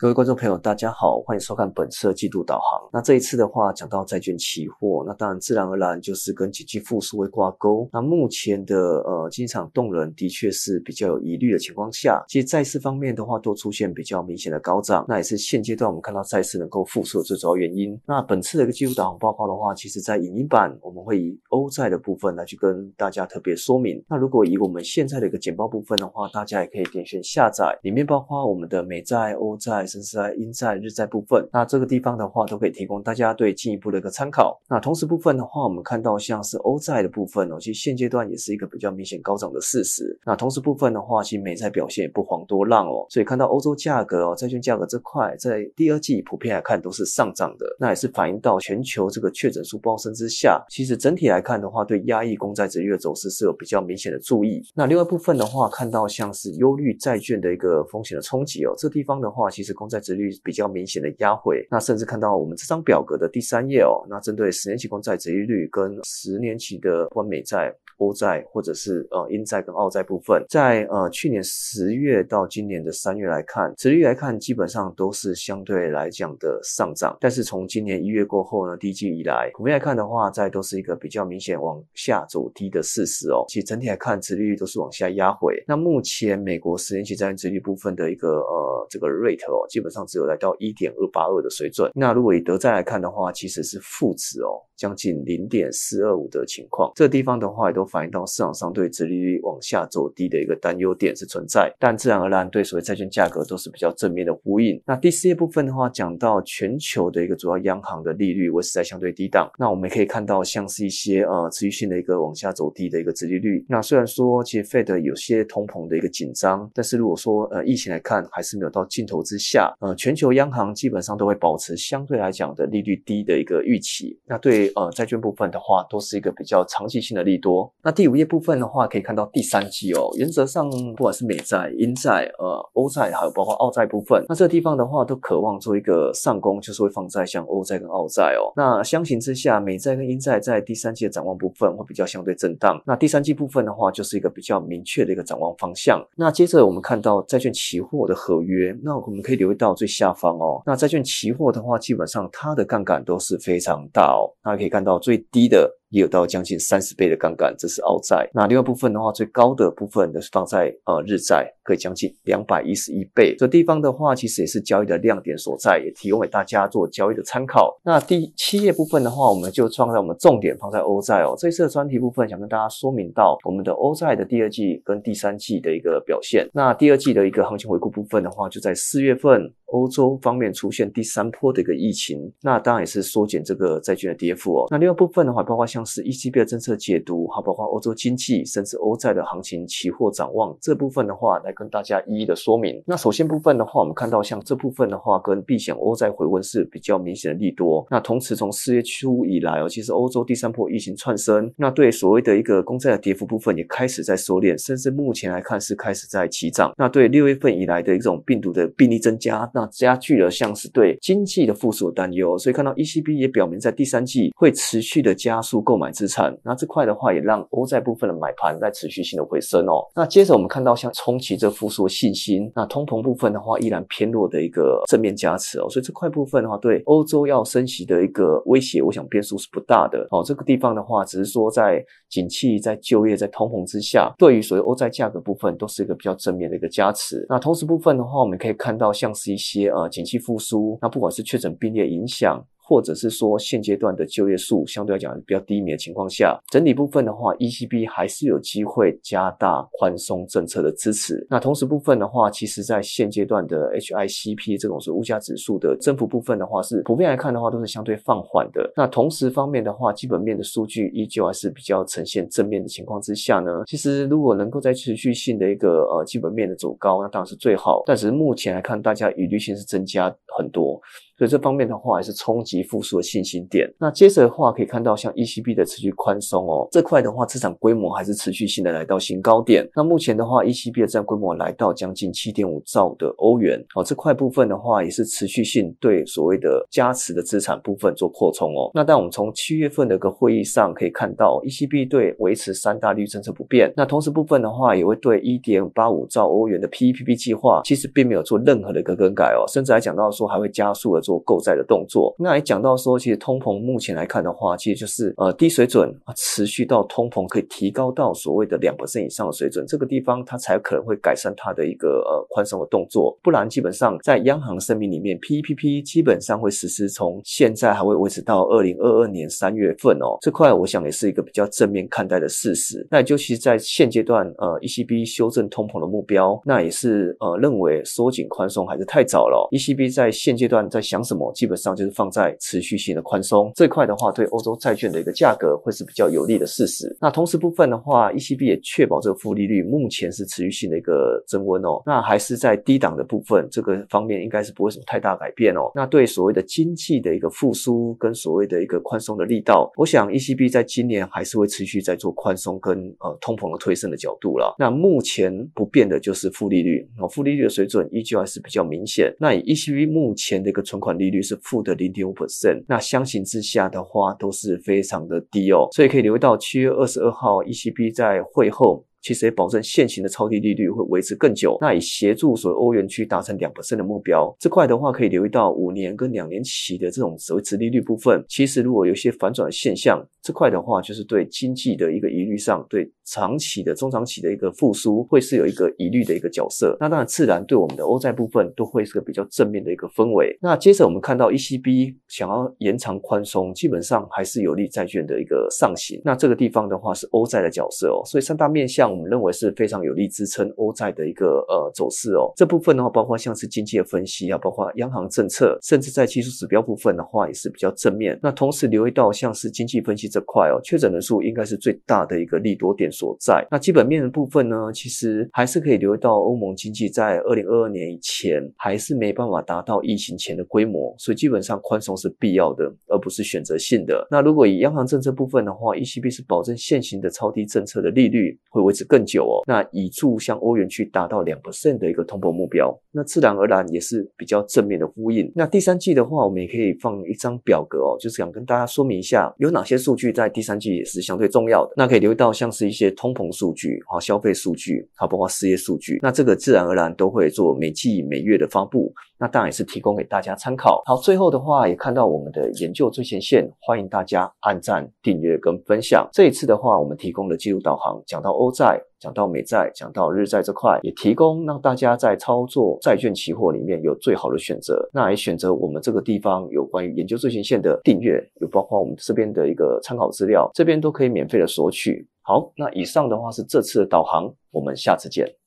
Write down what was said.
各位观众朋友，大家好，欢迎收看本次的季度导航。那这一次的话，讲到债券期货，那当然自然而然就是跟经济复苏会挂钩。那目前的呃经济场动能的确是比较有疑虑的情况下，其实债市方面的话都出现比较明显的高涨，那也是现阶段我们看到债市能够复苏的最主要原因。那本次的一个季度导航报告的话，其实在影音版我们会以欧债的部分来去跟大家特别说明。那如果以我们现在的一个简报部分的话，大家也可以点选下载，里面包括我们的美债、欧债。甚至在英债、日债部分，那这个地方的话都可以提供大家对进一步的一个参考。那同时部分的话，我们看到像是欧债的部分哦，其实现阶段也是一个比较明显高涨的事实。那同时部分的话，其实美债表现也不遑多让哦，所以看到欧洲价格哦，债券价格这块在第二季普遍来看都是上涨的，那也是反映到全球这个确诊数暴升之下，其实整体来看的话，对压抑公债值率的走势是有比较明显的注意。那另外部分的话，看到像是忧虑债券的一个风险的冲击哦，这地方的话，其实。公债值率比较明显的压回，那甚至看到我们这张表格的第三页哦，那针对十年期公债值率跟十年期的关美债。欧债或者是呃英债跟澳债部分，在呃去年十月到今年的三月来看，殖率来看基本上都是相对来讲的上涨。但是从今年一月过后呢，第一季以来，普遍来看的话，在都是一个比较明显往下走低的事实哦。其实整体来看，殖率都是往下压回。那目前美国十年期债券殖率部分的一个呃这个 rate 哦，基本上只有来到一点二八二的水准。那如果以德债来看的话，其实是负值哦。将近零点四二五的情况，这地方的话也都反映到市场上对殖利率往下走低的一个担忧点是存在，但自然而然对所谓债券价格都是比较正面的呼应。那第四页部分的话，讲到全球的一个主要央行的利率维持在相对低档，那我们也可以看到像是一些呃持续性的一个往下走低的一个殖利率。那虽然说其实 Fed 有些通膨的一个紧张，但是如果说呃疫情来看还是没有到尽头之下，呃全球央行基本上都会保持相对来讲的利率低的一个预期。那对呃，债券部分的话，都是一个比较长期性的利多。那第五页部分的话，可以看到第三季哦，原则上不管是美债、英债、呃欧债，还有包括澳债部分，那这个地方的话，都渴望做一个上攻，就是会放在像欧债跟澳债哦。那相形之下，美债跟英债在第三季的展望部分会比较相对震荡。那第三季部分的话，就是一个比较明确的一个展望方向。那接着我们看到债券期货的合约，那我们可以留意到最下方哦。那债券期货的话，基本上它的杠杆都是非常大哦，大家可以看到。最低的。也有到将近三十倍的杠杆，这是澳债。那另外部分的话，最高的部分的是放在呃日债，可以将近两百一十一倍。这地方的话，其实也是交易的亮点所在，也提供给大家做交易的参考。那第七页部分的话，我们就放在我们重点放在欧债哦。这次的专题部分想跟大家说明到我们的欧债的第二季跟第三季的一个表现。那第二季的一个行情回顾部分的话，就在四月份欧洲方面出现第三波的一个疫情，那当然也是缩减这个债券的跌幅哦。那另外部分的话，包括像是 ECB 的政策解读，还包括欧洲经济，甚至欧债的行情、期货展望这部分的话，来跟大家一一的说明。那首先部分的话，我们看到像这部分的话，跟避险欧债回温是比较明显的利多。那同时从四月初以来哦，其实欧洲第三波疫情窜升，那对所谓的一个公债的跌幅部分也开始在收敛，甚至目前来看是开始在起涨。那对六月份以来的一种病毒的病例增加，那那加剧了像是对经济的复苏的担忧。所以看到 ECB 也表明在第三季会持续的加速购买资产，那这块的话也让欧债部分的买盘在持续性的回升哦。那接着我们看到像重启这复苏信心，那通膨部分的话依然偏弱的一个正面加持哦。所以这块部分的话，对欧洲要升息的一个威胁，我想变数是不大的哦。这个地方的话，只是说在景气、在就业、在通膨之下，对于所谓欧债价格部分都是一个比较正面的一个加持。那同时部分的话，我们可以看到像是一些呃景气复苏，那不管是确诊病例影响。或者是说现阶段的就业数相对来讲比较低迷的情况下，整体部分的话，ECB 还是有机会加大宽松政策的支持。那同时部分的话，其实在现阶段的 HICP 这种是物价指数的增幅部分的话，是普遍来看的话都是相对放缓的。那同时方面的话，基本面的数据依旧还是比较呈现正面的情况之下呢，其实如果能够在持续性的一个呃基本面的走高，那当然是最好。但是目前来看，大家疑虑性是增加很多。所以这方面的话也是冲击复苏的信心点。那接着的话可以看到，像 ECB 的持续宽松哦，这块的话资产规模还是持续性的来到新高点。那目前的话，ECB 的资产规模来到将近七点五兆的欧元哦，这块部分的话也是持续性对所谓的加持的资产部分做扩充哦。那但我们从七月份的一个会议上可以看到，ECB 对维持三大利率政策不变。那同时部分的话，也会对一点八五兆欧元的 PEPP 计划，其实并没有做任何的一个更改哦，甚至还讲到说还会加速的做做购债的动作。那也讲到说，其实通膨目前来看的话，其实就是呃低水准，持续到通膨可以提高到所谓的两百分以上的水准，这个地方它才可能会改善它的一个呃宽松的动作。不然基本上在央行声明里面，P P P 基本上会实施从现在还会维持到二零二二年三月份哦。这块我想也是一个比较正面看待的事实。那尤其是在现阶段，呃，ECB 修正通膨的目标，那也是呃认为缩紧宽松还是太早了。ECB 在现阶段在想什么？基本上就是放在持续性的宽松这块的话，对欧洲债券的一个价格会是比较有利的事实。那同时部分的话，ECB 也确保这个负利率目前是持续性的一个增温哦。那还是在低档的部分，这个方面应该是不会什么太大改变哦。那对所谓的经济的一个复苏跟所谓的一个宽松的力道，我想 ECB 在今年还是会持续在做宽松跟呃通膨的推升的角度了。那目前不变的就是负利率哦，负利率的水准依旧还是比较明显。那以 ECB 目前的一个存款利率是负的零点五 percent，那相形之下的话都是非常的低哦，所以可以留意到七月二十二号 ECB 在会后。其实也保证现行的超低利率会维持更久，那以协助所谓欧元区达成两的目标这块的话，可以留意到五年跟两年期的这种所谓殖利率部分，其实如果有一些反转的现象，这块的话就是对经济的一个疑虑上，对长期的、中长期的一个复苏会是有一个疑虑的一个角色。那当然自然对我们的欧债部分都会是个比较正面的一个氛围。那接着我们看到 ECB 想要延长宽松，基本上还是有利债券的一个上行。那这个地方的话是欧债的角色哦，所以三大面向。我们认为是非常有力支撑欧债的一个呃走势哦。这部分的话，包括像是经济的分析啊，包括央行政策，甚至在技术指标部分的话，也是比较正面。那同时留意到像是经济分析这块哦，确诊人数应该是最大的一个利多点所在。那基本面的部分呢，其实还是可以留意到欧盟经济在二零二二年以前还是没办法达到疫情前的规模，所以基本上宽松是必要的，而不是选择性的。那如果以央行政策部分的话，ECB 是保证现行的超低政策的利率会维持。更久哦，那以助向欧元区达到两 percent 的一个通膨目标，那自然而然也是比较正面的呼应。那第三季的话，我们也可以放一张表格哦，就是想跟大家说明一下有哪些数据在第三季也是相对重要的。那可以留意到像是一些通膨数据啊、消费数据，好，包括失业数据。那这个自然而然都会做每季每月的发布。那当然也是提供给大家参考。好，最后的话也看到我们的研究最前线，欢迎大家按赞、订阅跟分享。这一次的话，我们提供的记录导航，讲到欧债，讲到美债，讲到日债这块，也提供让大家在操作债券期货里面有最好的选择。那也选择我们这个地方有关于研究最前线的订阅，有包括我们这边的一个参考资料，这边都可以免费的索取。好，那以上的话是这次的导航，我们下次见。